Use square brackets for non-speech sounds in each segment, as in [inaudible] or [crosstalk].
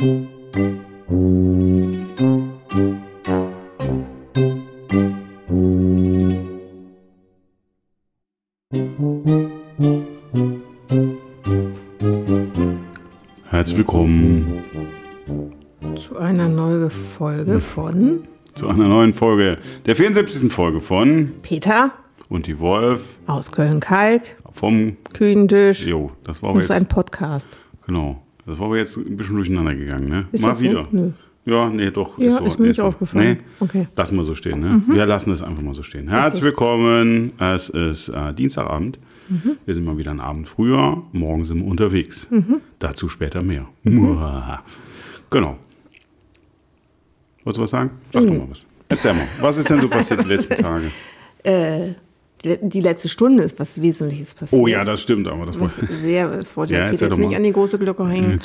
Herzlich willkommen Zu einer neuen Folge von zu einer neuen Folge, der 74. Folge von Peter Und die Wolf aus Köln-Kalk, vom. Kühentisch. Jo, das war ist ein jetzt. Podcast. Genau. Das war aber jetzt ein bisschen durcheinander gegangen, ne? Ist Mal das so? wieder. Nö. Ja, nee, doch. Ja, so, ist mir nicht so. aufgefallen. Nee, Okay. Mhm. lassen wir so stehen, ne? Wir lassen es einfach mal so stehen. Herzlich willkommen. Es ist äh, Dienstagabend. Mhm. Wir sind mal wieder einen Abend früher. Morgen sind wir unterwegs. Mhm. Dazu später mehr. Genau. Wolltest du was sagen? Sag Mhm. doch mal was. Erzähl mal. Was ist denn so passiert die letzten [laughs] Tage? Äh, die, le- die letzte Stunde ist was Wesentliches passiert. Oh ja, das stimmt, aber das war. Sehr, das wollte Ja, jetzt doch nicht an die große Glocke hängen.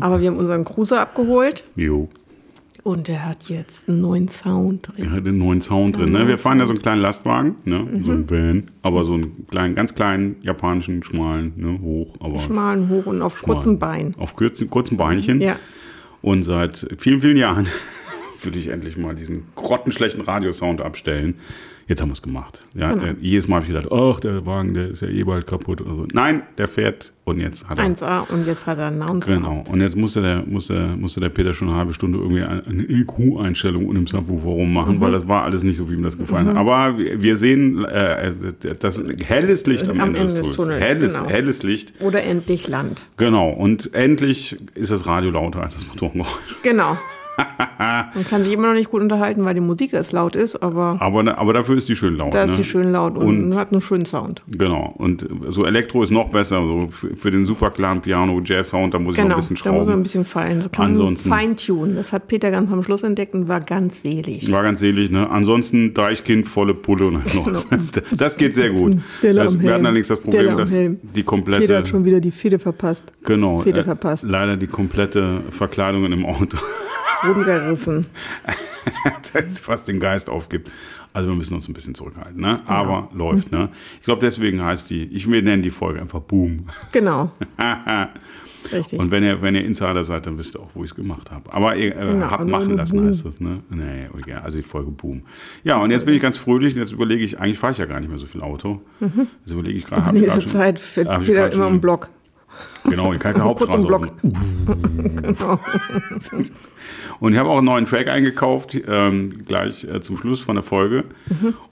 Aber wir haben unseren Cruiser abgeholt Jo. und der hat jetzt einen neuen Sound drin. Er hat einen neuen Sound drin. Ne? Wir fahren ja so einen kleinen Lastwagen, ne? so ein Van, aber so einen kleinen, ganz kleinen japanischen, schmalen, ne? hoch, aber Schmalen hoch und auf schmal. kurzen Beinen. Auf kurzen, kurzen Beinchen. Ja. Und seit vielen, vielen Jahren [laughs] würde ich endlich mal diesen grottenschlechten Radiosound abstellen. Jetzt haben wir es gemacht. Ja, Genau. äh, jedes Mal habe ich gedacht, ach, der Wagen, der ist ja eh bald kaputt. Oder so. Nein, der fährt und jetzt hat er 1A und jetzt hat er einen Sound. Genau. Und jetzt musste der, musste, musste der Peter schon eine halbe Stunde irgendwie eine EQ-Einstellung und im Subwoofer rummachen, Mhm. weil das war alles nicht so, wie ihm das gefallen hat. Aber wir sehen äh, das helles Licht am, Am Ende, Ende des. Tunnels, Helles, genau. helles Licht. Oder endlich Land. Genau. Und endlich ist das Radio lauter als das Motorengeräusch. Genau. [laughs] Man kann sich immer noch nicht gut unterhalten, weil die Musik erst laut ist, aber Aber, aber dafür ist die schön laut. da ne? ist sie schön laut und, hat einen schönen Sound. Genau. Und so Elektro ist noch besser. So für, für den super klaren Piano-Jazz-Sound, da muss ich noch Genau, ein bisschen da muss man ein schrauben. bisschen fein. Das kann Ansonsten- feintunen. Das hat Peter ganz am Schluss entdeckt und war ganz selig. War ganz selig, ne? Ansonsten Deichkind, volle Pulle und noch. [laughs] Das geht sehr gut. Das, wir hatten allerdings das Problem, dass die komplette, Peter hat schon wieder die Fede verpasst. genau, Fede verpasst. leider die komplette Verkleidung in dem Auto Rumgerissen. [laughs] fast den Geist aufgibt. Also wir müssen uns ein bisschen zurückhalten, ne? Genau. Aber läuft, ne? Ich glaube, deswegen heißt die, ich will nennen die Folge einfach Boom. [laughs] Genau. Richtig. Und wenn ihr, wenn ihr Insider seid, dann wisst ihr auch, wo ich es gemacht habe. Aber ihr äh, Genau, habt machen lassen, Boom. heißt das, ne? Nee, okay, also die Folge Boom. Ja, und jetzt bin ich ganz fröhlich und jetzt überlege ich, eigentlich fahre ich ja gar nicht mehr so viel Auto. Jetzt überlege ich gerade, grad schon- Zeit fährt Peter grad immer im Block. Genau, die im Hauptstraße. Dem- Und ich habe auch einen neuen Track eingekauft, ähm, gleich äh, zum Schluss von der Folge.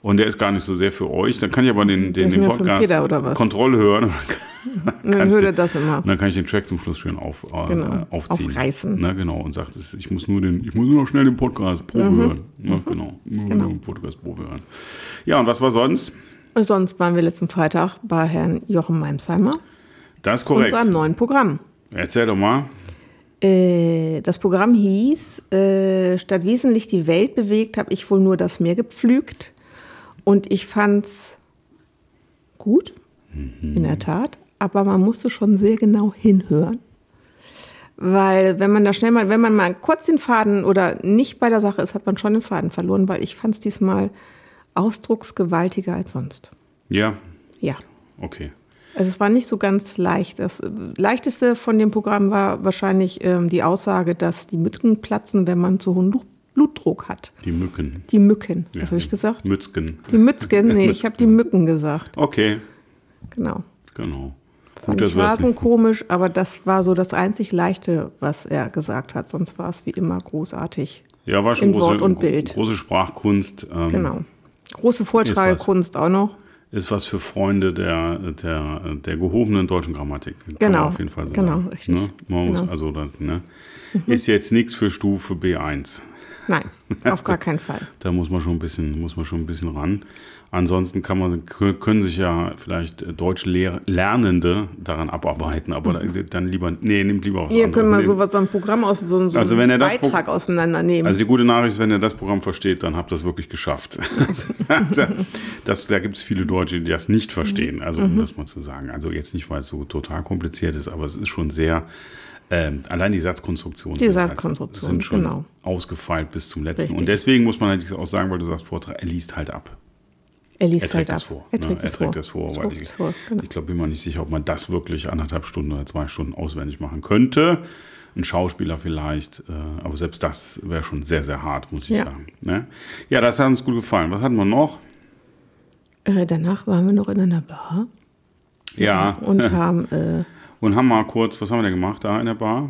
Und der ist gar nicht so sehr für euch. Dann kann ich aber den, den, den Podcast Peter, oder was? Kontrolle hören. [laughs] Dann ich hört er das immer. Und dann kann ich den Track zum Schluss schön auf, äh, Genau, aufziehen. aufreißen. Ne, genau, und sagt, ich muss nur den, ich muss nur noch schnell den Podcast Probe Mhm. hören. Ne, genau, nur den Podcast Probe hören. Ja, und was war sonst? Und sonst waren wir letzten Freitag bei Herrn Jochen Meimsheimer Das ist und korrekt. seinem neuen Programm. Erzähl doch mal. Äh, das Programm hieß, äh, statt wesentlich die Welt bewegt, habe ich wohl nur das Meer gepflügt. Und ich fand's gut, in der Tat, aber man musste schon sehr genau hinhören. Weil wenn man da schnell mal, wenn man mal kurz den Faden oder nicht bei der Sache ist, hat man schon den Faden verloren, weil ich fand es diesmal ausdrucksgewaltiger als sonst. Ja, Ja. okay. Also es war nicht so ganz leicht. Das leichteste von dem Programm war wahrscheinlich ähm, die Aussage, dass die Mücken platzen, wenn man zu hohen Lu- Blutdruck hat. Die Mücken. Die Mücken, Ja, was habe ich gesagt? Mützgen. Die Mützgen? Nee, ich habe die Mücken gesagt. Okay, Genau. genau. Fand ich wir es Rasen nicht- komisch, aber das war so das einzig Leichte, was er gesagt hat. Sonst war es wie immer großartig. Ja, war schon in große, Wort und Bild. große Sprachkunst. Ähm, Genau. Große Vortragekunst auch noch. Ist was für Freunde der, der, der gehobenen deutschen Grammatik. Kann Genau, man auf jeden Fall genau, sagen. richtig. Ne? Man muss Genau. also das, ne? Ist jetzt nichts für Stufe B1. Nein, auf [laughs] gar keinen Fall. Da muss man schon ein bisschen, muss man schon ein bisschen ran. Ansonsten kann man, können sich ja vielleicht Deutsch lehr- Lernende daran abarbeiten, aber dann lieber, nee, nimmt lieber was Ihr anderes. mal Nehmt- sowas, so ein Programm aus, so, so Also einen Beitrag Pro- auseinandernehmen. Also die gute Nachricht ist, wenn ihr das Programm versteht, dann habt ihr das wirklich geschafft. [laughs] Also, das, da gibt es viele Deutsche, die das nicht verstehen, also Mhm. um das mal zu sagen. Also jetzt nicht, weil es so total kompliziert ist, aber es ist schon sehr, ähm, allein die Satzkonstruktionen Die sind halt- Satzkonstruktion, sind schon genau. ausgefeilt bis zum letzten. Richtig. Und deswegen muss man halt auch sagen, weil du sagst Vortrag, er liest halt ab. Er liest Er trägt halt das ab. vor. Er ne? trägt er es trägt vor. das vor, Er weil ich, vor, genau. ich glaube, bin mir nicht sicher, ob man das wirklich anderthalb Stunden oder zwei Stunden auswendig machen könnte. ein Schauspieler vielleicht. Äh, aber selbst das wäre schon sehr, sehr hart, muss ich Ja. sagen. Ne? Ja, das hat uns gut gefallen. Was hatten wir noch? Äh, danach waren wir noch in einer Bar Ja. und [laughs] haben äh, Und haben mal kurz, was haben wir denn gemacht da in der Bar?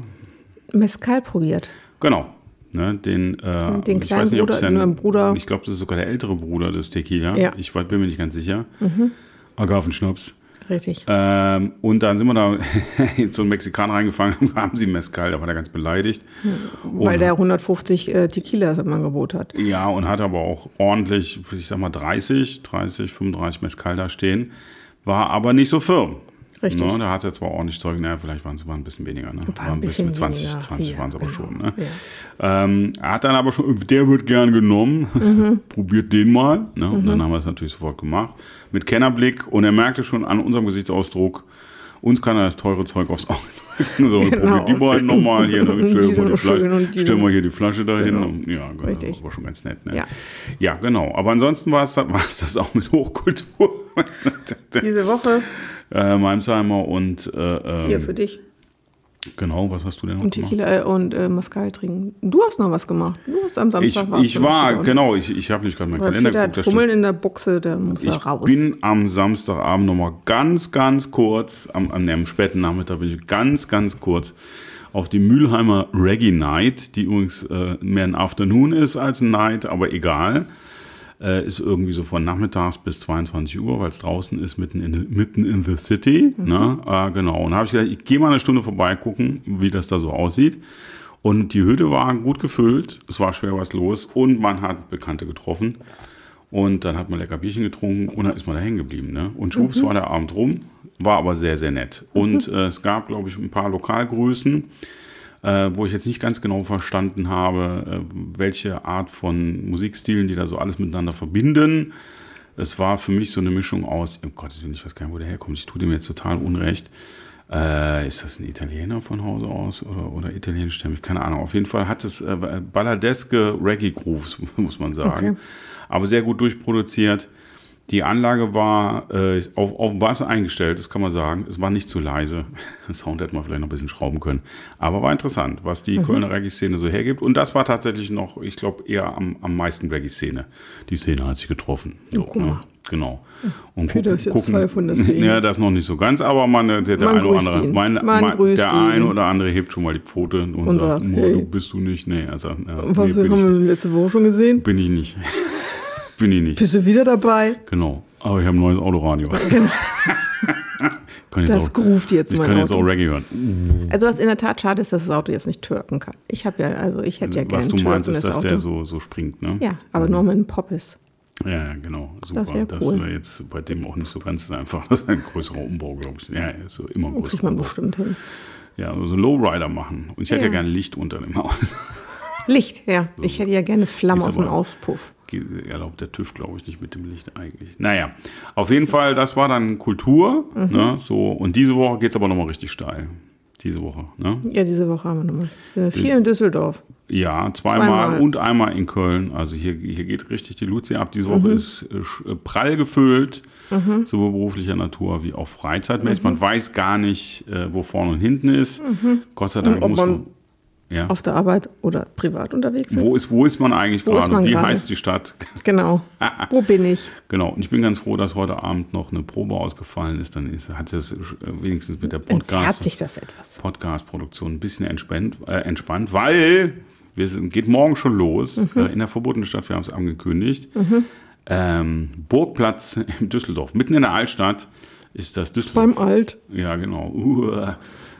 Mescal probiert. Genau. Ne, den, äh, Den ich kleinen weiß nicht, ob es einen Bruder- ich glaube, das ist sogar der ältere Bruder des Tequila. Ja. Ich bin mir nicht ganz sicher. Agavenschnaps. Richtig. Ähm, und dann sind wir da [laughs] in so einen Mexikaner reingefangen, [laughs] haben sie Mescal, da war der ganz beleidigt. Weil und, der 150 äh, Tequilas im Angebot hat. Ja, und hat aber auch ordentlich, ich sag mal 30, 30, 35 Mescal da stehen, war aber nicht so firm. Richtig. Ne, da hat er zwar ordentlich Zeug, naja, vielleicht waren es ein bisschen weniger. Ne? War ein bisschen 20, weniger. 20 Ja, waren es aber genau. schon. Ne? Ja. Ähm, er hat dann aber schon, der wird gern genommen, Mhm. [laughs] probiert den mal. Ne? Und dann haben wir es natürlich sofort gemacht. Mit Kennerblick und er merkte schon an unserem Gesichtsausdruck, uns kann er das teure Zeug aufs Auge drücken. [laughs] So, Genau. probiert die beiden nochmal hier. Ne? [laughs] Stellen, wir die Flasche, stellen wir hier die Flasche dahin. Genau. Und, ja, genau, Richtig. war schon ganz nett. Ne? Ja. ja, genau. Aber ansonsten war es das auch mit Hochkultur. Diese Woche äh, Malmsheimer und äh, ähm, hier für dich. genau, was hast du denn noch Und gemacht? Tequila äh, und äh, Mescal trinken. Du hast noch was gemacht. Du hast am Ich, Samstag ich noch war, genau, ich, ich habe nicht gerade meinen Kalender Peter geguckt. Hummeln in der Buchse, der muss Ich raus. bin am Samstagabend nochmal ganz, ganz kurz, am, am, am späten Nachmittag bin ich ganz, ganz kurz auf die Mülheimer Reggae Night, die übrigens äh, mehr ein Afternoon ist als ein Night, aber egal. Äh, ist irgendwie so von nachmittags bis 22 Uhr, weil es draußen ist, mitten in, the- mitten in the city. Ne? Äh, genau. Und da habe ich gedacht, ich gehe mal eine Stunde vorbeigucken, wie das da so aussieht. Und die Hütte war gut gefüllt, es war schwer was los und man hat Bekannte getroffen. Und dann hat man lecker Bierchen getrunken und dann ist man da hängen geblieben. Ne? Und schwupps war der Abend rum, war aber sehr, sehr nett. Und äh, es gab, glaube ich, ein paar Lokalgrößen, äh, wo ich jetzt nicht ganz genau verstanden habe, äh, welche Art von Musikstilen die da so alles miteinander verbinden. Es war für mich so eine Mischung aus, oh Gott, ich weiß gar nicht, wo der herkommt, ich tue dem jetzt total unrecht. Äh, ist das ein Italiener von Hause aus oder, oder italienischstämmig? Keine Ahnung. Auf jeden Fall hat es äh, balladeske Reggae-Grooves, [laughs] muss man sagen. Okay. Aber sehr gut durchproduziert. Die Anlage war äh, auf, auf Bass eingestellt, das kann man sagen. Es war nicht zu leise. [laughs] Sound hätte man vielleicht noch ein bisschen schrauben können. Aber war interessant, was die Kölner Reggae-Szene so hergibt. Und das war tatsächlich noch, ich glaube, eher am, am meisten Reggae-Szene. Die Szene hat sich getroffen. So, guck mal. ne? Genau. Und Peter ist jetzt Teil von der Szene. Ja, das noch nicht so ganz, aber man, der, der Man eine oder andere, mein, Man der eine oder andere hebt schon mal die Pfote und, Und sagt, sagt, "Mo, hey." du bist du nicht. Nee, also, Was nee, haben bin, wir letzte Woche schon gesehen? bin ich nicht. [laughs] bin ich nicht. Bist du wieder dabei? Genau. Aber ich habe ein neues Autoradio. [laughs] [laughs] jetzt Das groovt jetzt ich mein kann jetzt Auto. auch Reggae hören. Also was in der Tat schade ist, dass das Auto jetzt nicht türken kann. Ich habe ja, also ich hätte ja gerne Was du meinst, ist, dass Auto. der so, so springt, ne? ja, aber nur mit einem Poppes. Ja, ja, genau. Super. wär Das cool. wäre jetzt bei dem auch nicht so ganz einfach. [laughs] Das wäre ein größerer Umbau, glaube ich. Ja, ist so immer Oh, kriegt man Umbau. bestimmt hin. Ja, also Lowrider machen. Und ich hätte ja, Ja. gerne Licht unter dem Haus. Licht, ja. Ich hätte ja gerne Flammen aus dem Auspuff. Erlaubt der TÜV, glaube ich, nicht mit dem Licht eigentlich. Naja, auf jeden Fall, das war dann Kultur. Mhm. Ne, so, und diese Woche geht es aber nochmal richtig steil. Diese Woche. Ne? Ja, diese Woche haben wir nochmal. Sind wir viel in Düsseldorf. Ja, zweimal, Zweimal. und einmal in Köln. Also hier, hier geht richtig die Luzi ab. Diese Woche Mhm. ist äh, äh, prall gefüllt, sowohl beruflicher Natur wie auch freizeitmäßig. Mhm. Man weiß gar nicht, äh, wo vorne und hinten ist. Gott sei Dank Und ob muss man man. Ja. Auf der Arbeit oder privat unterwegs ist. Wo ist, wo ist man eigentlich Wo gerade? man Wie gerade? heißt die Stadt? [laughs] Genau. Wo bin ich? Genau. Und ich bin ganz froh, dass heute Abend noch eine Probe ausgefallen ist. Dann ist, hat es wenigstens mit der Podcast. Podcast-Produktion ein bisschen entspannt, äh, entspannt weil wir sind, geht morgen schon los Mhm. äh, in der verbotenen Stadt, wir haben es angekündigt. Ähm, Burgplatz in Düsseldorf, mitten in der Altstadt ist das Düsseldorf. Beim Alt. Ja, genau. Uah.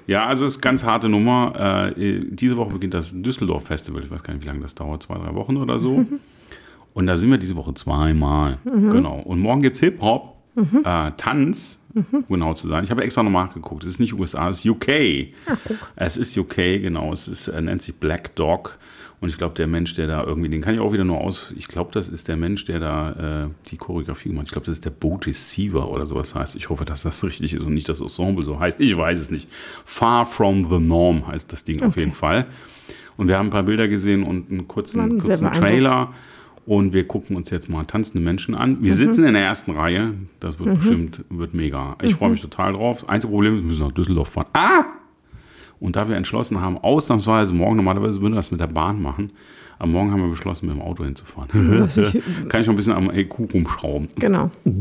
Ja, also es ist eine ganz harte Nummer. Äh, diese Woche beginnt das Düsseldorf Festival. Ich weiß gar nicht, wie lange das dauert, zwei, drei Wochen oder so. [laughs] Und da sind wir diese Woche zweimal. Genau. Und morgen gibt es Hip-Hop, äh, Tanz, um genau zu sein. Ich habe extra nochmal nachgeguckt. Es ist nicht USA, es ist UK. es ist UK, genau. Es ist, äh, nennt sich Black Dog. Und ich glaube, der Mensch, der da irgendwie, den kann ich auch wieder nur aus. Ich glaube, das ist der Mensch, der da äh, die Choreografie gemacht hat. Ich glaube, das ist der Botis oder sowas heißt. Ich hoffe, dass das [laughs] richtig ist und nicht das Ensemble so heißt. Ich weiß es nicht. Far from the Norm heißt das Ding auf jeden Fall. Und wir haben ein paar Bilder gesehen und einen kurzen, sehr kurzen. Trailer. Und wir gucken uns jetzt mal tanzende Menschen an. Wir sitzen in der ersten Reihe. Das wird bestimmt wird mega. Ich freue mich total drauf. Einzige Problem ist, wir müssen nach Düsseldorf fahren. Ah! Und da wir entschlossen haben, ausnahmsweise morgen, normalerweise würden wir das mit der Bahn machen, aber morgen haben wir beschlossen, mit dem Auto hinzufahren. Ich- [laughs] Kann ich noch ein bisschen am EQ rumschrauben. Genau. [laughs]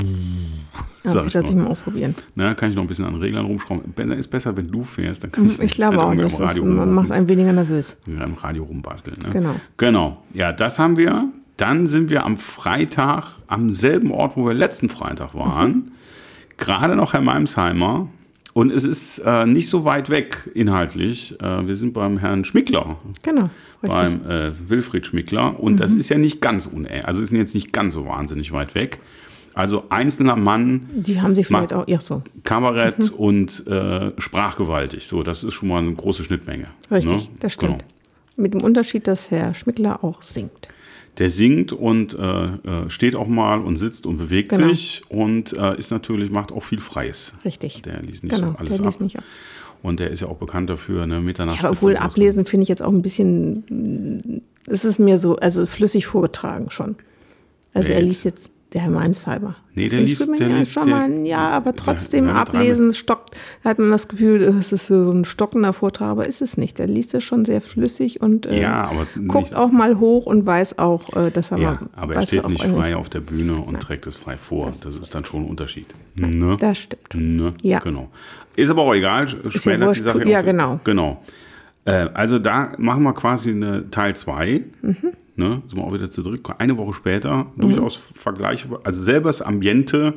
Ja, Sag ich ich lasse ich mal. ausprobieren. Ne, kann ich noch ein bisschen an Reglern rumschrauben. Ist besser, wenn du fährst, dann kannst du Ich glaube auch, das am ist, man macht einen weniger nervös. ja, im Radio rumbasteln. Ne? Genau. Genau. Ja, das haben wir. Dann sind wir am Freitag am selben Ort, wo wir letzten Freitag waren. Mhm. Gerade noch Herr Meimsheimer. Und es ist äh, nicht so weit weg inhaltlich. Äh, wir sind beim Herrn Schmickler, Genau. Richtig. Mhm. beim äh, Wilfried Schmickler. Und das ist ja nicht ganz unähnlich. Also ist jetzt nicht ganz so wahnsinnig weit weg. Also einzelner Mann, Die haben sie vielleicht auch, ja so. Kabarett Mhm. und äh, sprachgewaltig. So, das ist schon mal eine große Schnittmenge. Richtig, ne? das stimmt. Genau. Mit dem Unterschied, dass Herr Schmickler auch singt. Der singt und äh, äh, steht auch mal und sitzt und bewegt Genau. sich und äh, ist natürlich, macht auch viel Freies. Richtig. Der liest nicht genau, so alles der liest ab. nicht ab. Und der ist ja auch bekannt dafür, ne, Mitternacht. Ja, obwohl ablesen finde ich jetzt auch ein bisschen, es ist mir so, also flüssig vorgetragen schon. Also Wer er liest jetzt, der Herr Meinsheimer. Nee, der liest- der ja liest- schon der- mal, ja, aber trotzdem der hat ablesen stockt, da hat man das Gefühl, es ist so ein stockender Vortrag, aber ist es nicht. Der liest es schon sehr flüssig und äh, Ja, guckt nicht- auch mal hoch und weiß auch, äh, dass er Ja, mal, aber er steht nicht frei auf der Bühne und trägt es frei vor. Das, ist dann schon ein Unterschied. Ne? Das stimmt. Ne? Ja. Genau. Ist aber auch egal. Schmälert die Sache Ja, genau. Genau. Äh, also da machen wir quasi eine Teil 2. Mhm. Ne? Sind wir auch wieder zu dritt. Eine Woche später durchaus vergleichbar, also selbes Ambiente,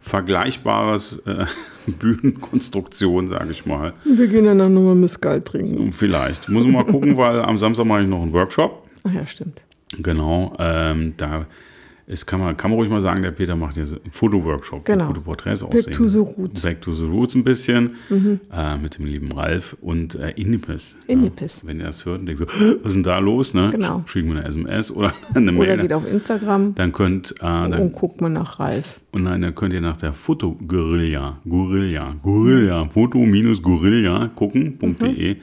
vergleichbares äh, [laughs] Bühnenkonstruktion, sage ich mal. Wir gehen dann auch nochmal Missgalt trinken. Vielleicht. Muss man mal gucken, weil am Samstag mache ich noch einen Workshop. Ach ja, stimmt. Genau, ähm, da ist, kann, man, kann man ruhig mal sagen, der Peter macht jetzt einen Fotoworkshop, Genau. gute Porträts Back aussehen. to the roots. Mhm. Back to the Roots ein bisschen, äh, mit dem lieben Ralf und äh, Indipes. Indipes. Ja, wenn ihr das hört und denkt so, was ist denn da los? Ne? Genau. Sch- Schicken wir eine SMS oder [laughs] eine Oder Mail. geht auf Instagram Dann könnt, äh, dann, und guckt mal nach Ralf. und dann, dann könnt ihr nach der Foto-Gorilla, Gorilla, Gorilla, Foto-Gorilla gucken.de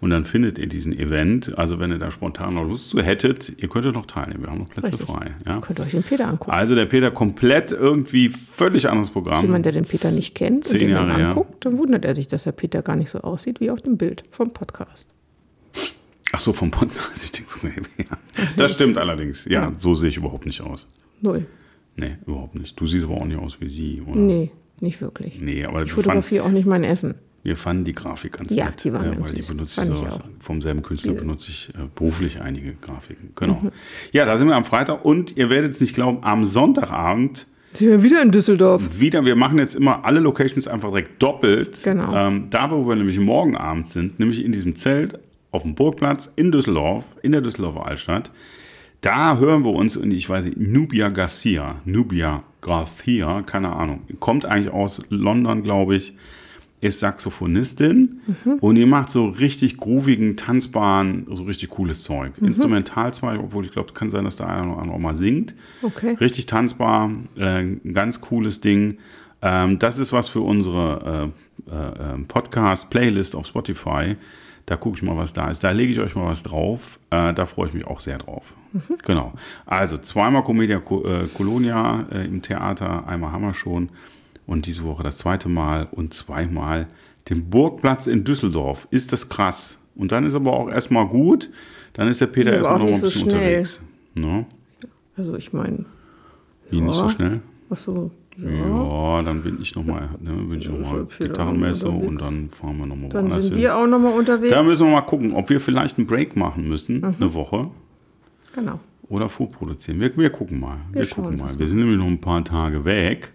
und dann findet ihr diesen Event. Also wenn ihr da spontan noch Lust zu hättet, ihr könntet noch teilnehmen. Wir haben noch Plätze Richtig. frei. Ja? Könnt ihr euch den Peter angucken. Also der Peter komplett irgendwie völlig anderes Programm. Jemand, der den Peter nicht kennt und Zehn den dann Jahre anguckt, dann wundert er sich, dass der Peter gar nicht so aussieht wie auf dem Bild vom Podcast. Ach so, vom Podcast. [laughs] Ich denke so, ja. Das stimmt allerdings. Ja, Ja. so sehe ich überhaupt nicht aus. Null. Nee, überhaupt nicht. Du siehst aber auch nicht aus wie sie, oder? Nee, nicht wirklich. Nee, aber Ich fotografiere auch nicht mein Essen. Wir fanden die Grafik ganz Ja, nett. die waren ja, ganz weil die benutze ich sowas. Vom selben Künstler Diese- benutze ich äh, beruflich einige Grafiken. Genau. Mhm. Ja, da sind wir am Freitag und ihr werdet es nicht glauben, am Sonntagabend Sind wir wieder in Düsseldorf? wieder, wir machen jetzt immer alle Locations einfach direkt doppelt. Genau. Ähm, da, wo wir nämlich morgen Abend sind, nämlich in diesem Zelt auf dem Burgplatz in Düsseldorf, in der Düsseldorfer Altstadt, da hören wir uns, und ich weiß nicht, Nubia Garcia, Nubia Garcia, keine Ahnung, kommt eigentlich aus London, glaube ich, ist Saxophonistin und die macht so richtig groovigen, tanzbaren, so richtig cooles Zeug. Instrumental zwar, obwohl ich glaube, kann sein, dass der eine oder andere auch mal singt. Okay. Richtig tanzbar, äh, ein ganz cooles Ding. Ähm, das ist was für unsere äh, äh, äh, Podcast-Playlist auf Spotify. Da gucke ich mal, was da ist. Da lege ich euch mal was drauf. Äh, da freue ich mich auch sehr drauf. Genau. Also zweimal Comedia Co äh, Colonia äh, im Theater, einmal haben wir schon. Und diese Woche das zweite Mal und zweimal den Burgplatz in Düsseldorf. Ist das krass? Und dann ist aber auch erstmal gut. Dann ist der Peter Ja, erstmal noch ein so bisschen schnell. unterwegs. Ne? Also ich meine, Wie nicht so Ja. schnell? ach so, ja. Ja, dann bin ich nochmal, ne, bin ich noch mal Gitarrenmesse und dann fahren wir nochmal Dann woanders sind hin. wir auch nochmal unterwegs. Da müssen wir mal gucken, ob wir vielleicht einen Break machen müssen, Mhm. eine Woche, genau. oder vorproduzieren. Wir, wir gucken mal. Wir, Wir gucken mal. Wir sind nämlich noch ein paar Tage weg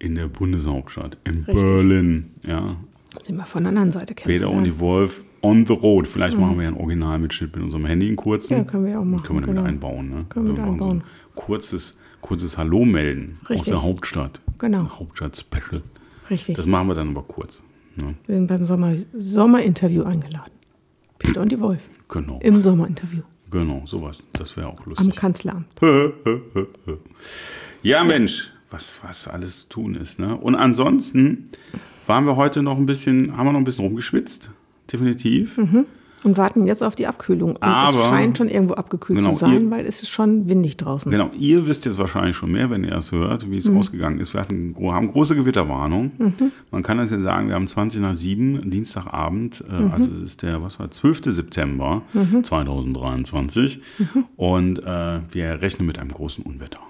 in der Bundeshauptstadt, in Richtig. Berlin. Ja, Sind wir von der anderen Seite Peter und die Wolf on the road. Vielleicht machen wir ja einen Originalmitschnitt mit unserem Handy, einen kurzen. Mhm. Ja, können wir auch machen, Können wir damit genau. einbauen. Ne? Können wir Also so einbauen. ein kurzes, kurzes Hallo melden aus Richtig. der Hauptstadt. Genau. Hauptstadt-Special. Richtig. Das machen wir dann aber kurz. Ne? wir sind beim Sommer Sommerinterview eingeladen. Peter und die Wolf. Genau. Im Sommerinterview. Genau, sowas. Das wäre auch Am lustig. Kanzleramt. [laughs] Ja, Mensch, was, was alles zu tun ist. Ne? Und ansonsten waren wir heute noch ein bisschen, haben wir noch ein bisschen rumgeschwitzt. Definitiv. Und warten jetzt auf die Abkühlung. Und Aber- es scheint schon irgendwo abgekühlt Genau, zu sein, ihr- weil es ist schon windig draußen. Genau, ihr wisst jetzt wahrscheinlich schon mehr, wenn ihr es hört, wie es ausgegangen ist. Wir hatten, haben große Gewitterwarnung. Man kann das ja sagen, wir haben 20 nach 7, Dienstagabend, äh, also es ist der, was war, 12. September 2023 und äh, wir rechnen mit einem großen Unwetter.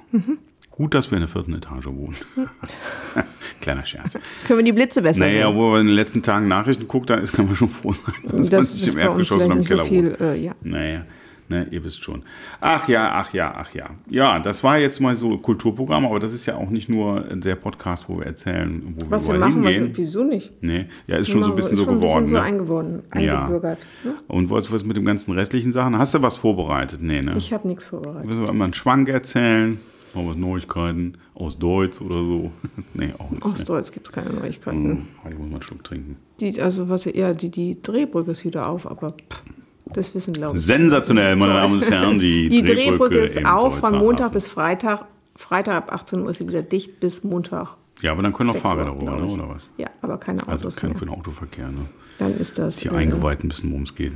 Gut, dass wir in der vierten Etage wohnen. [laughs] Kleiner Scherz. Können wir die Blitze besser Naja, sehen? wo wir in den letzten Tagen Nachrichten guckt, da ist, kann man schon froh sein, dass man Das nicht ist im Erdgeschoss oder im Keller nicht so wohnt. viel, äh, ja. Naja, ne, ihr wisst schon. Ach ja, ach ja, ach ja. Ja, das war jetzt mal so Kulturprogramm, aber das ist ja auch nicht nur der Podcast, wo wir erzählen, wo Was wir überall machen, was, hingehen. wieso nicht? Nee, ja, ist schon so ein bisschen ist so schon geworden. bisschen so ne? eingeworden, Ja. eingebürgert. ne? Und was, was mit dem ganzen restlichen Sachen? Hast du was vorbereitet? Nee, ne? Ich habe nichts vorbereitet. Willst du mal einen Schwank erzählen? Mal was Neuigkeiten aus Deutsch oder so? [laughs] nee, auch nicht. Aus ne? Deutsch gibt es keine Neuigkeiten. Hm, Ich muss mal einen Schluck trinken. Die, also was ja, die, die Drehbrücke ist wieder auf, aber pff, das wissen glaube ich. Sensationell, meine Damen und Herren, die, [laughs] Die Drehbrücke ist im auf von Montag Hafen. bis Freitag. Freitag ab 18 Uhr ist sie wieder dicht bis Montag. Ja, aber dann können auch 6 Uhr, Fahrräder rüber, ne, oder was? Ja, aber keine Also Autos kein mehr. für den Autoverkehr, ne? Dann ist das. Die äh, Eingeweihten wissen, worum es geht.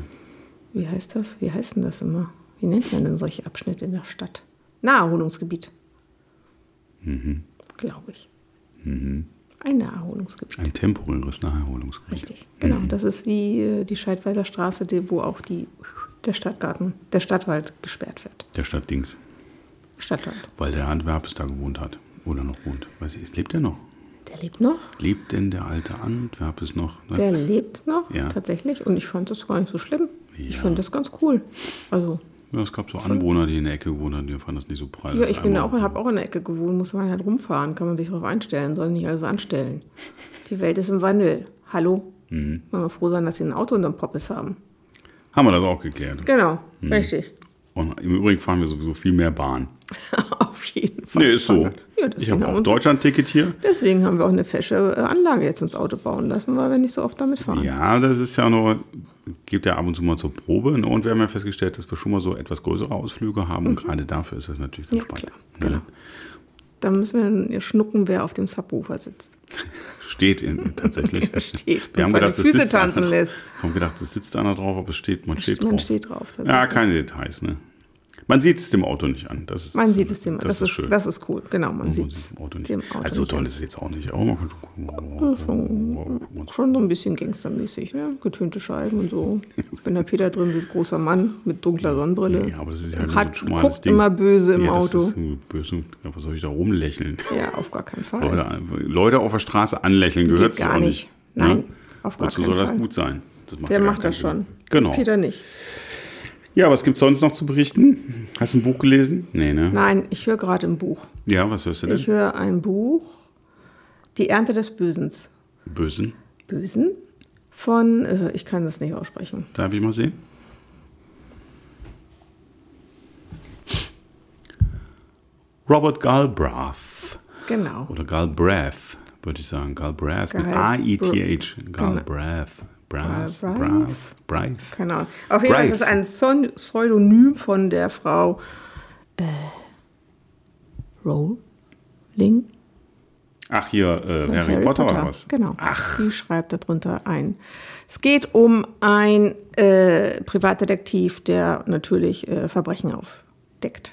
Wie heißt das? Wie heißt denn das immer? Wie nennt man denn solche Abschnitte in der Stadt? Naherholungsgebiet. Mhm. Glaube ich. Ein Naherholungsgebiet. Ein temporäres Naherholungsgebiet. Richtig. Genau. Mhm. Das ist wie äh, die Scheidwalder Straße, wo auch die, der Stadtgarten, der Stadtwald gesperrt wird. Der Stadt Dings. Stadtwald. Weil der Antwerpes da gewohnt hat. Oder noch wohnt. Weiß ich, lebt der noch? Der lebt noch. Lebt denn der alte Antwerpes noch? Ne? Der lebt noch, Ja. tatsächlich. Und ich fand das gar nicht so schlimm. Ich Ja. finde das ganz cool. Also, Ja, es gab so Anwohner, die in der Ecke gewohnt haben, die fanden das nicht so prall. ja, ich bin auch, habe auch in der Ecke gewohnt, muss man halt rumfahren, kann man sich darauf einstellen, soll nicht alles anstellen. Die Welt ist im Wandel. Hallo? Mhm. Wollen wir froh sein, dass sie ein Auto unterm Poppes haben. Haben wir das auch geklärt. Genau, Mhm. richtig. Und im Übrigen fahren wir sowieso viel mehr Bahn. [laughs] Auf jeden Fall. Nee, ist so. Ja, ich habe auch Deutschland-Ticket hier. deswegen haben wir auch eine fesche äh, Anlage jetzt ins Auto bauen lassen, weil wir nicht so oft damit fahren. Ja, das ist ja nur, geht ja ab und zu mal zur Probe. Ne? Und wir haben ja festgestellt, dass wir schon mal so etwas größere Ausflüge haben. Und gerade dafür ist das natürlich ganz Mhm. Ja, spannend. klar, Ne? genau. Da müssen wir dann schnucken, wer auf dem Subwoofer sitzt. Steht in, tatsächlich. [laughs] Steht Wir haben gedacht, es Füße sitzt tanzen einer, lässt. haben gedacht, es sitzt einer drauf, aber es steht, man steht Man drauf. steht drauf. Ja, keine Details, ne? Man sieht es dem Auto nicht an. Das ist, Man sieht es dem, das, das, ist schön. das ist cool, genau, man Man sieht es dem Auto nicht. dem Auto also toll ist es jetzt auch nicht. Aber man kann schon Schon so ein bisschen gangstermäßig, ne? getönte Scheiben und so. Wenn der [laughs] Peter drin sitzt, großer Mann mit dunkler Sonnenbrille. Ja, aber das ist ja nur Hat, so guckt Ding. immer böse im ja, das Auto. Ist ein böse, ja, was soll ich da rumlächeln? Ja, auf gar keinen Fall. Leute, Leute auf der Straße anlächeln gehört gar auch nicht. nicht. Nein, Ne? auf gar Wozu keinen soll das Fall. gut sein? Das macht Der ja macht das schon. Genau. Peter nicht. Ja, was gibt es sonst noch zu berichten? Hast du ein Buch gelesen? Nee, ne? Nein, ich höre gerade ein Buch. Ja, was hörst du denn? Ich höre ein Buch, Die Ernte des Bösens. Bösen. Bösen? Von, äh, ich kann das nicht aussprechen. Darf ich mal sehen? Robert Galbraith. Genau. Oder Galbraith, würde ich sagen. Galbraith mit Gal- A-I-T-H. Genau. Galbraith. Braith. Galbraith? Braith. Braith. Keine Ahnung. Auf jeden Fall ist es ein Pseudonym von der Frau äh, Rowling. Ach, hier, äh, Harry, Potter, oder was? Genau. Ach, Die schreibt darunter ein. Es geht um einen äh, Privatdetektiv, der natürlich äh, Verbrechen aufdeckt.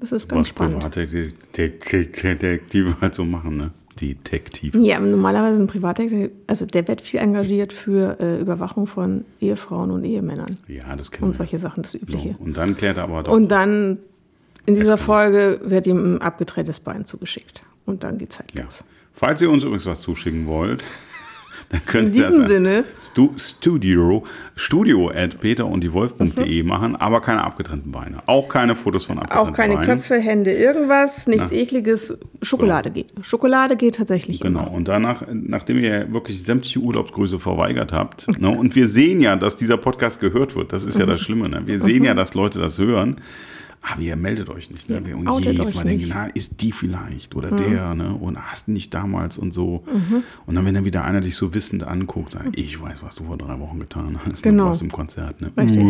Das ist ganz was spannend. Privatdetektive halt so machen, ne? Detektiv. Ja, normalerweise ein Privatdetektiv, also der wird viel engagiert für äh, Überwachung von Ehefrauen und Ehemännern Ja, das kennen und solche Sachen, das Übliche. Und dann klärt er aber doch. Und dann in dieser Folge wird ihm ein abgetrenntes Bein zugeschickt. Und dann geht's halt ja. los. Falls ihr uns übrigens was zuschicken wollt, dann könnt In diesem Sinne. Stu studio, studio at peter und die Wolf.de machen, aber keine abgetrennten Beine. Auch keine Fotos von abgetrennten Auch keine Beinen. Köpfe, Hände, irgendwas, nichts ekliges. Schokolade geht. Schokolade geht tatsächlich Genau, immer. und danach, nachdem ihr wirklich sämtliche Urlaubsgrüße verweigert habt, [laughs] ne, und wir sehen ja, dass dieser Podcast gehört wird, das ist ja Mhm. das Schlimme, ne? wir sehen ja, dass Leute das hören, aber ihr meldet euch nicht. Ne? Wir und jedes Mal denken. Mhm. na, ist die vielleicht oder der, ne? und hast du nicht damals und so. Und dann, wenn dann wieder einer dich so wissend anguckt, sagt, ich weiß, was du vor drei Wochen getan hast, Genau. du warst im Konzert. Ne? Richtig.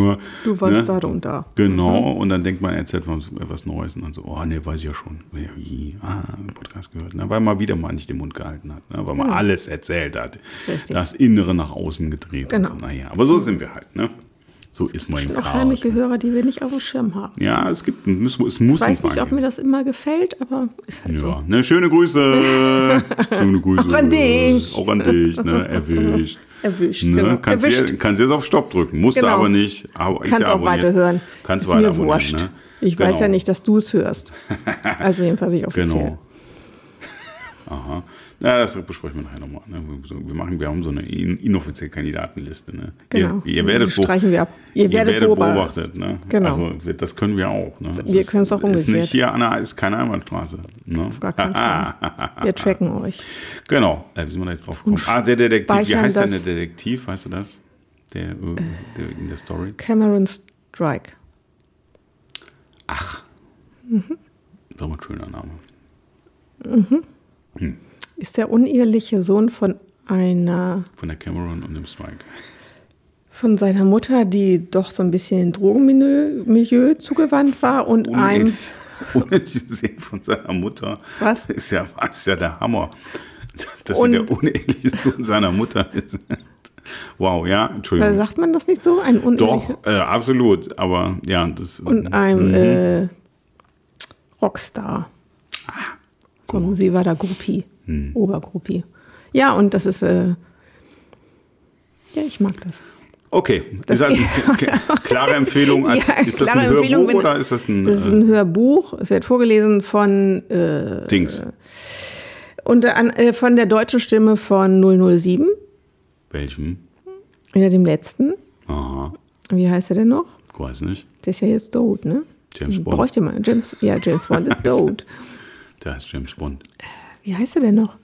Du warst ne? da und da. Genau, und dann denkt man, er erzählt was, was Neues und dann so, oh nee, weiß ich ja schon. Ja, Wie? Ah, Podcast gehört. Ne? Weil man wieder mal nicht den Mund gehalten hat, ne? weil man alles erzählt hat. Richtig. Das Innere nach außen gedreht. Genau. So. Naja, aber so sind wir halt. Ne? So ist sind auch Chaos. heimliche Hörer, die wir nicht auf dem Schirm haben. Ja, es gibt, es muss, muss Ich weiß nicht, paar ob mir das immer gefällt, aber ist halt so. Ja, ne, schöne Grüße. [laughs] schöne Grüße. Auch an dich. Auch an dich, ne, erwischt. [laughs] Erwischt, Ne, genau. kannst, Erwischt. Jetzt, kannst jetzt auf Stopp drücken, musst du Genau. aber nicht. Aber Kannst ja auch weiterhören. Kannst ist mir weiter abonnieren, wurscht. Ne? Ich weiß Genau. ja nicht, dass du es hörst. [laughs] Also jedenfalls nicht offiziell. Genau. Aha. Ja, das besprechen wir nachher nochmal. Ne? Wir, machen, wir haben so eine in, inoffizielle Kandidatenliste. Ne? Genau. Ihr, ihr werdet, streichen wir ab. Ihr Ihr werdet werdet beobachtet. beobachtet. ne? Genau. Also das können wir auch. Ne? Das Wir ist- können es auch Ist umgekehrt. nicht hier an der, ist keine Einbahnstraße. Ne? Auf gar keinen Fall. [laughs] Wir tracken euch. Genau. Äh, wie sind wir da jetzt drauf gekommen? Ah, der Detektiv. Wie heißt denn der Detektiv? Weißt du das? Der, äh, der in der Story? Cameron Strike. Ach. Mhm. Das ist aber ein schöner Name. Ist der uneheliche Sohn von einer, Von der Cameron und dem Strike. von seiner Mutter, die doch so ein bisschen im Drogenmilieu Milieu zugewandt war und einem, [laughs] Unehelich gesehen von seiner Mutter. Was? Ist ja, ist ja der Hammer. Dass Und- sie der uneheliche Sohn seiner Mutter ist. Wow, ja, Entschuldigung. sagt man das nicht so? Ein unehelicher Doch, äh, absolut. Aber ja, das. und einem Mhm. äh, Rockstar. Ah, So, sie war da Groupie, Hm. Obergroupie. Ja, und das ist, äh, ja, ich mag das. Okay, Das- ist also [laughs] klare Empfehlung. Als, [laughs] Ja, ist das ein klare Empfehlung, Hörbuch wenn- oder ist das ein, Das ist äh, ein Hörbuch. Es wird vorgelesen von, äh, Dings? an, äh, von der deutschen Stimme von 007, Welchem? ja, dem letzten. Aha, Wie heißt er denn noch? ich weiß nicht. Der ist ja jetzt tot, ne? James Bond. Bräuchte man. James, ja, James Bond ist [laughs] tot. Da ist James Bond. Wie heißt er denn noch?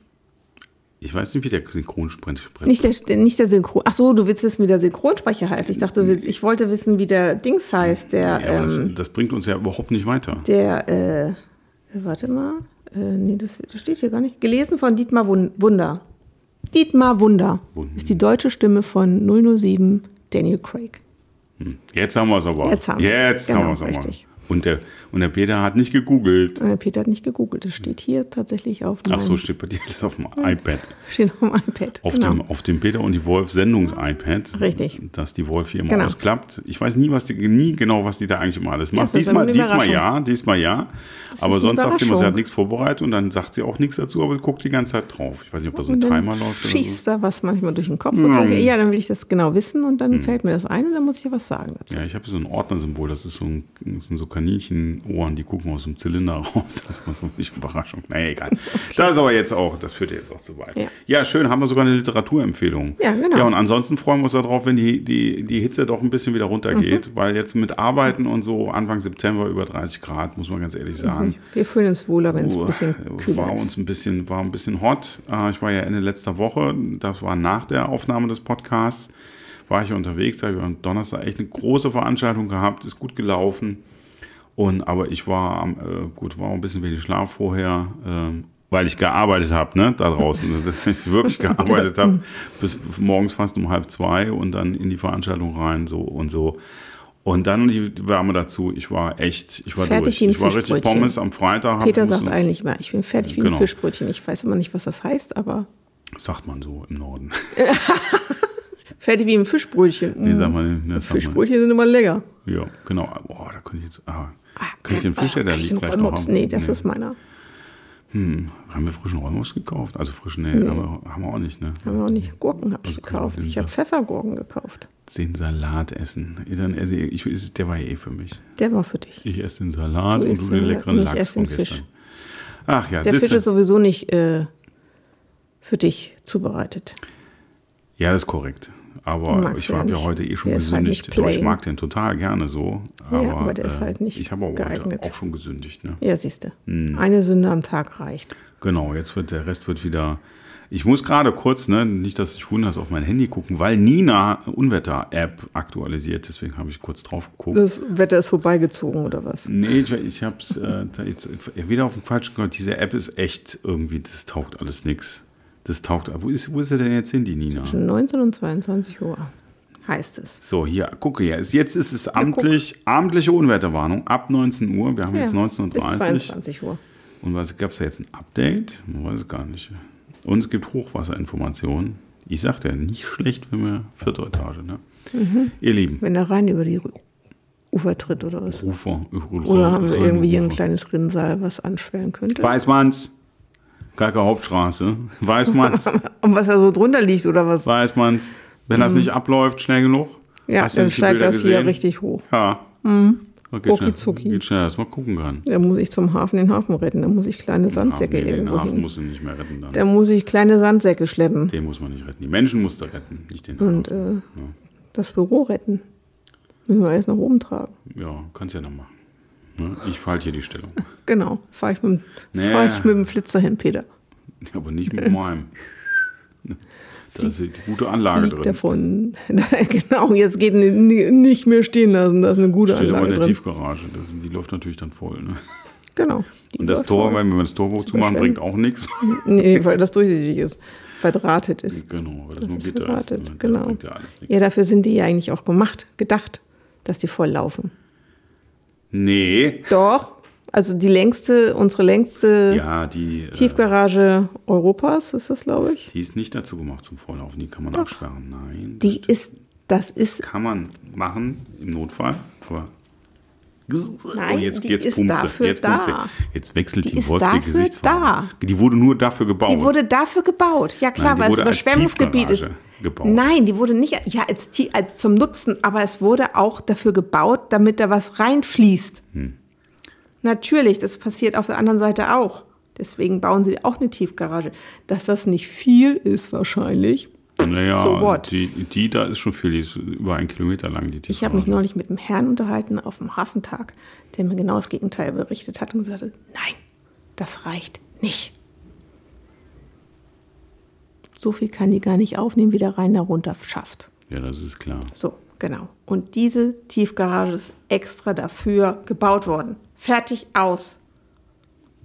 Ich weiß nicht, wie der Synchronsprecher. Nicht der, nicht der Synchron. Ach so, du willst wissen, wie der Synchronsprecher heißt. Ich dachte, du willst, ich wollte wissen, wie der Dings heißt. Der, Ja, aber das, ähm, das bringt uns ja überhaupt nicht weiter. der, äh, warte mal. Äh, nee, das, das steht hier gar nicht. Gelesen von Dietmar Wun- Wunder. Dietmar Wunder Wunder. ist die deutsche Stimme von 007 Daniel Craig. Jetzt haben wir es aber. Jetzt haben wir's. Jetzt Genau, haben wir es aber. richtig. Und der, und der Peter hat nicht gegoogelt. Äh, Peter hat nicht gegoogelt. Das steht hier tatsächlich auf Ach so, steht bei dir alles auf dem iPad. steht auf dem iPad. Auf, genau. dem, auf dem Peter und die Wolf Sendungs-iPad. Richtig. Dass die Wolf hier immer Genau. ausklappt. Ich weiß nie, was die, nie genau, was die da eigentlich immer alles macht. das ist diesmal, diesmal ja, diesmal ja. Aber eine sonst sagt sie immer, sie hat nichts vorbereitet und dann sagt sie auch nichts dazu, aber guckt die ganze Zeit drauf. Ich weiß nicht, ob da so ein Und Timer läuft oder so. schießt da was manchmal durch den Kopf. Und so. Ja, dann will ich das genau wissen und dann fällt mir das ein und dann muss ich ja was sagen dazu. Ja, ich habe so ein Ordnersymbol, das ist so ein, das sind so Kaninchenohren, die gucken aus dem Zylinder [laughs] raus. Das ist mal so eine Überraschung. Naja, egal. Das ist aber jetzt auch, das führt jetzt auch zu weit. Ja. Ja. schön, haben wir sogar eine Literaturempfehlung. Ja, genau. Ja, und ansonsten freuen wir uns darauf, wenn die, die, die Hitze doch ein bisschen wieder runtergeht, Mhm. weil jetzt mit Arbeiten und so Anfang September über 30 Grad, muss man ganz ehrlich sagen. Wir fühlen uns wohler, wenn es ein bisschen es kühler war ist. uns ein bisschen, war ein bisschen hot. Äh, Ich war ja Ende letzter Woche, das war nach der Aufnahme des Podcasts, war ich unterwegs, da habe ich am Donnerstag echt eine große Veranstaltung gehabt, ist gut gelaufen. Und aber ich war am, äh, gut, war auch ein bisschen wenig Schlaf vorher, ähm, weil ich gearbeitet habe, ne, da draußen. Dass ich wirklich [laughs] gearbeitet habe, bis morgens fast um halb zwei und dann in die Veranstaltung rein, so und so. Und dann die Wärme dazu. Ich war echt, ich war Fertig durch. wie ein Ich war richtig. Pommes am Freitag. Peter sagt eigentlich immer, ich bin fertig wie Genau. ein Fischbrötchen. Ich weiß immer nicht, was das heißt, aber Sagt man so im Norden. [laughs] fertig wie ein Fischbrötchen. Nee, sag mal, man. Fischbrötchen sind immer lecker. Ja, genau. Boah, da könnte ich jetzt. Ah, ich den Fisch, der ich liegt, gleich noch? Nee, das ist meiner. Hm, haben wir frischen Rollmops gekauft? Also frischen, nee, haben, wir, haben wir auch nicht, ne? Haben wir auch nicht. Gurken habe ich Also gekauft. Ich habe. Pfeffergurken gekauft. Den Salat essen. Dann, also ich, ist- der war ja eh für mich. Der war für dich. Ich esse den Salat Du und du den den- leckeren ich Lachs esse von den Fisch. gestern. Ach ja, Der. Fisch ist sowieso nicht äh, für dich zubereitet. Ja, das ist korrekt. Aber Magst ich habe ja heute eh schon Der halt gesündigt. aber ich mag den total gerne so. Aber, Ja, aber der ist halt nicht Ich habe aber geeignet. heute auch schon gesündigt. Ne? Ja, siehst du. Hm. Eine Sünde am Tag reicht. Genau, jetzt wird der Rest wird wieder. Ich muss gerade kurz, ne, nicht, dass ich wundere, auf mein Handy gucken, weil Nina Unwetter-App aktualisiert. Deswegen habe ich kurz drauf geguckt. Das Wetter ist vorbeigezogen oder was? Nee, ich, ich habe es äh, jetzt wieder auf dem falschen gehört. Diese App ist echt irgendwie, das taugt alles nix. Das taugt. Wo ist, wo ist sie denn jetzt hin, die Nina? Zwischen 19 und 22 Uhr heißt es. So, hier, gucke jetzt. Jetzt ist es amtlich, amtliche Unwetterwarnung ab 19 Uhr. Wir haben jetzt Ja, 19.30 bis Uhr. 22 Uhr. Und was gab es da jetzt ein Update? Man weiß es gar nicht. Und es gibt Hochwasserinformationen. Ich sagte ja, nicht schlecht, wenn wir vierte Etage, ne? Ihr Lieben, Wenn er rein über die Ufer tritt oder was. Ufer. Oder haben wir irgendwie hier ein Ufer. kleines Rinnsal, was anschwellen könnte? Weißmanns. Garker Hauptstraße. Weißmanns. [laughs] Und was da so drunter liegt oder was? Weißmanns. Wenn das nicht abläuft, schnell genug. Mhm. Ja, Hast dann steigt das hier gesehen? richtig hoch. Ja. Das geht, schnell, Rucki-zucki. geht schnell, dass man gucken kann. Da muss ich zum Hafen den Hafen retten. Da muss ich kleine Sandsäcke Hafen, nee, den irgendwo Hafen hin. musst du nicht mehr retten dann. Da muss ich kleine Sandsäcke schleppen Den muss man nicht retten. Die Menschen musst du retten, nicht den und Hafen. äh, das Büro retten. Müssen wir alles nach oben tragen. Ja, kannst ja noch machen. Ne? Ich halte hier die Stellung. Genau, fahre ich, mit fahr ich mit dem Flitzer hin, Peter. Aber nicht mit meinem. [laughs] Da ist die gute Anlage Liegt drin. davon. [laughs] genau, jetzt geht nicht mehr stehen lassen. Da ist eine gute Steht aber in Anlage der drin. Tiefgarage. Das, die läuft natürlich dann voll. Ne? Genau. Und das Tor, voll. wenn wir das Tor zumachen, überschwemmen. bringt auch nichts. Nee, weil das durchsichtig ist. Verdrahtet ist. Genau, weil das nur ist Gitter ist. verdrahtet, Ne? Das genau. bringt ja. Ja, dafür sind die ja eigentlich auch gemacht, gedacht, dass die voll laufen. Nee. Doch. Also die längste, unsere längste Ja, die, äh, Tiefgarage Europas ist das, glaube ich. die ist nicht dazu gemacht zum Volllaufen. Die kann man absperren. Nein. Die ist, das ist, kann man machen im Notfall, aber. Nein, oh, jetzt, die jetzt ist pumpt sie, dafür jetzt pumpt sie. da. Jetzt wechselt die, Die ist Wolf die Gesichtsfarbe. Die wurde nur dafür gebaut. die wurde dafür gebaut. Ja klar, Nein, weil es Überschwemmungsgebiet ist. Tiefgarage gebaut. Nein, die wurde nicht ja, als, als zum Nutzen, aber es wurde auch dafür gebaut, damit da was reinfließt. Hm. Natürlich, das passiert auf der anderen Seite auch. Deswegen bauen sie auch eine Tiefgarage. Dass das nicht viel ist wahrscheinlich. naja, So what? Die, die da ist schon viel, die ist über einen Kilometer lang, die Ich habe mich Tiefgarage. neulich mit einem Herrn unterhalten auf dem Hafentag, der mir genau das Gegenteil berichtet hat und gesagt hat, nein, das reicht nicht. So viel kann die gar nicht aufnehmen, wie der Rhein da runter schafft. Ja, das ist klar. So, genau. Und diese Tiefgarage ist extra dafür gebaut worden. Fertig aus.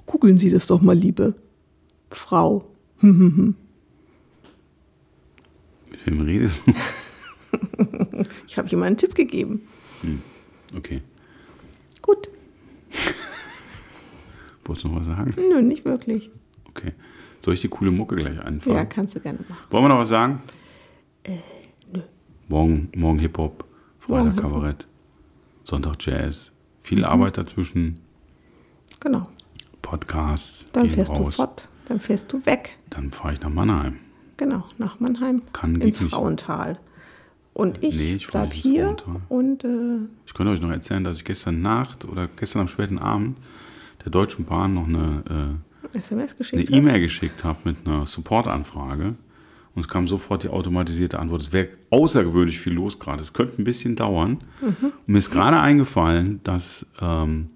Googeln Sie das doch mal, liebe Frau. [laughs] Mit wem redest du? [laughs] Ich habe ihm einen Tipp gegeben. Okay. Gut. [laughs] Wolltest du noch was sagen? Nö, nicht wirklich. Okay. Soll ich die coole Mucke gleich anfangen? Ja, kannst du gerne machen. Wollen wir noch was sagen? Äh, nö. Morgen, morgen Hip-Hop, Morgen Freitag Hip-Hop. Kabarett, Sonntag Jazz. Viel Mhm. Arbeit dazwischen, Genau. Podcasts, Dann fährst du raus. fort. Dann fährst du weg. Dann fahre ich nach Mannheim. Genau, nach Mannheim. Kann, ins nicht. Frauental. Und ich, Nee, ich bleib hier und äh, Ich könnte euch noch erzählen, dass ich gestern Nacht oder gestern am späten Abend der Deutschen Bahn noch eine, SMS geschickt eine. E-Mail geschickt habe mit einer Support-Anfrage. Und es kam sofort die automatisierte Antwort. Es wäre außergewöhnlich viel los gerade. Es könnte ein bisschen dauern. Mhm. Und mir ist gerade eingefallen, dass ähm,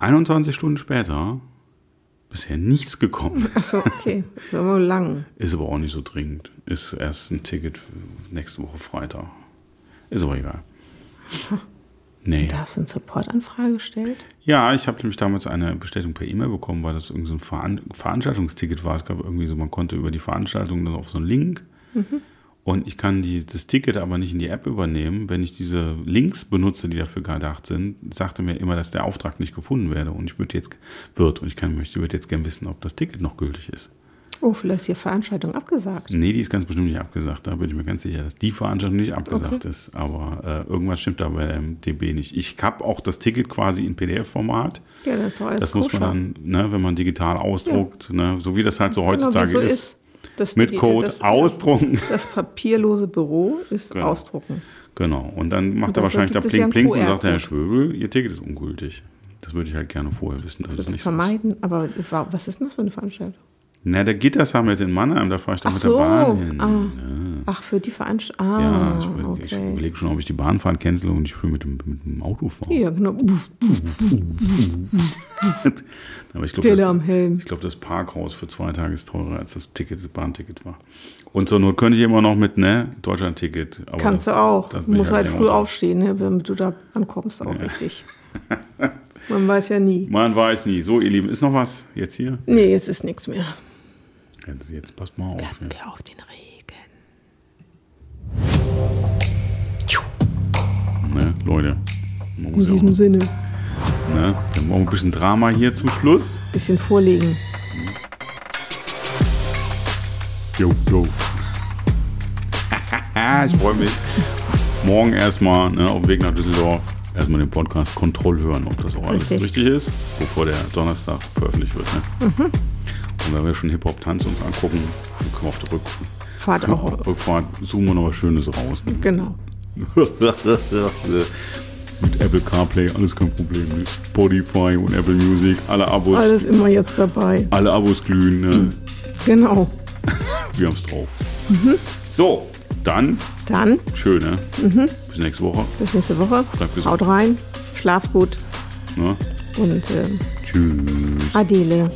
21 Stunden später bisher nichts gekommen ist. Achso, okay. Ist aber lang. Ist aber auch nicht so dringend. Ist erst ein Ticket nächste Woche Freitag. Ist aber egal. Nee. Da hast du eine Supportanfrage gestellt? Ja, ich habe nämlich damals eine Bestätigung per E-Mail bekommen, weil das irgendwie so ein Veran Veranstaltungsticket war. Es gab irgendwie so, man konnte über die Veranstaltung dann auf so einen Link. Und ich kann die, das Ticket aber nicht in die App übernehmen. Wenn ich diese Links benutze, die dafür gedacht sind, sagte mir immer, dass der Auftrag nicht gefunden werde. Und ich würde jetzt, wird, und ich kann, möchte, würde jetzt gerne wissen, ob das Ticket noch gültig ist. Oh, vielleicht ist die Veranstaltung abgesagt. Nee, die ist ganz bestimmt nicht abgesagt. Da bin ich mir ganz sicher, dass die Veranstaltung nicht abgesagt Okay. ist. Aber äh, irgendwas stimmt da bei dem DB nicht. Ich habe auch das Ticket quasi in PDF-Format. Ja, das ist doch alles Das muss man koscher. dann, ne, wenn man digital ausdruckt, ne, so wie das halt so Genau, heutzutage so ist, Das, mit Code das, ausdrucken. Das papierlose Büro ist Genau. ausdrucken. Genau. Und dann macht er dafür wahrscheinlich da ja Plink Plink und sagt, Herr. Schwöbel, Ihr Ticket ist ungültig. Das würde ich halt gerne vorher wissen. Das wird nicht so ist. vermeiden. Aber wa- was ist denn das für eine Veranstaltung? Na, der Gitter Summit in Mannheim, da fahre ich doch Ach mit so. der Bahn hin. Ah. Ja. Ach, für die Veranstaltung. Ja, Ah, ich, will- ich okay. überlege schon, ob ich die Bahnfahrt cancel und ich will mit dem, mit dem Auto fahren. Ja, genau. [laughs] Aber ich glaube, Der das, da ich glaub, das Parkhaus für zwei Tage ist teurer als das Ticket, das Bahnticket war. Und zur Not könnte ich immer noch mit, ne, Deutschland-Ticket. Kannst du auch. das Du ich musst halt nicht früh aufstehen, ne, damit du da ankommst, auch richtig. [laughs] Man weiß ja nie. Man weiß nie. So, ihr Lieben, ist noch was jetzt hier? Nee, es ist nichts mehr. Jetzt, jetzt passt mal auf. Warten wir auf den Regen. Ne, Leute. In diesem auch, Sinne, ne, wir haben auch ein bisschen Drama hier zum Schluss. bisschen vorlegen. Jo, jo. [laughs] ich freue mich. morgen erstmal ne, auf dem Weg nach Düsseldorf erstmal den Podcast Kontroll hören, ob das auch alles richtig, richtig ist, bevor der Donnerstag veröffentlicht wird. Ne? Mhm. Und wenn wir schon Hip-Hop-Tanz uns angucken, dann können wir auf der Rückfahrt, auch. Rückfahrt suchen wir noch was Schönes raus. Ne? Genau. [laughs] Mit Apple CarPlay, alles kein Problem. Spotify und Apple Music, alle Abos. Alles immer jetzt dabei. Alle Abos glühen. Ne? Genau. [laughs] Wir haben es drauf. Mhm. So, dann. Dann. Schön, ne? Mhm. Bis nächste Woche. Bis nächste Woche. Haut rein. Schlaf gut. Ja. Und äh, tschüss. Adele.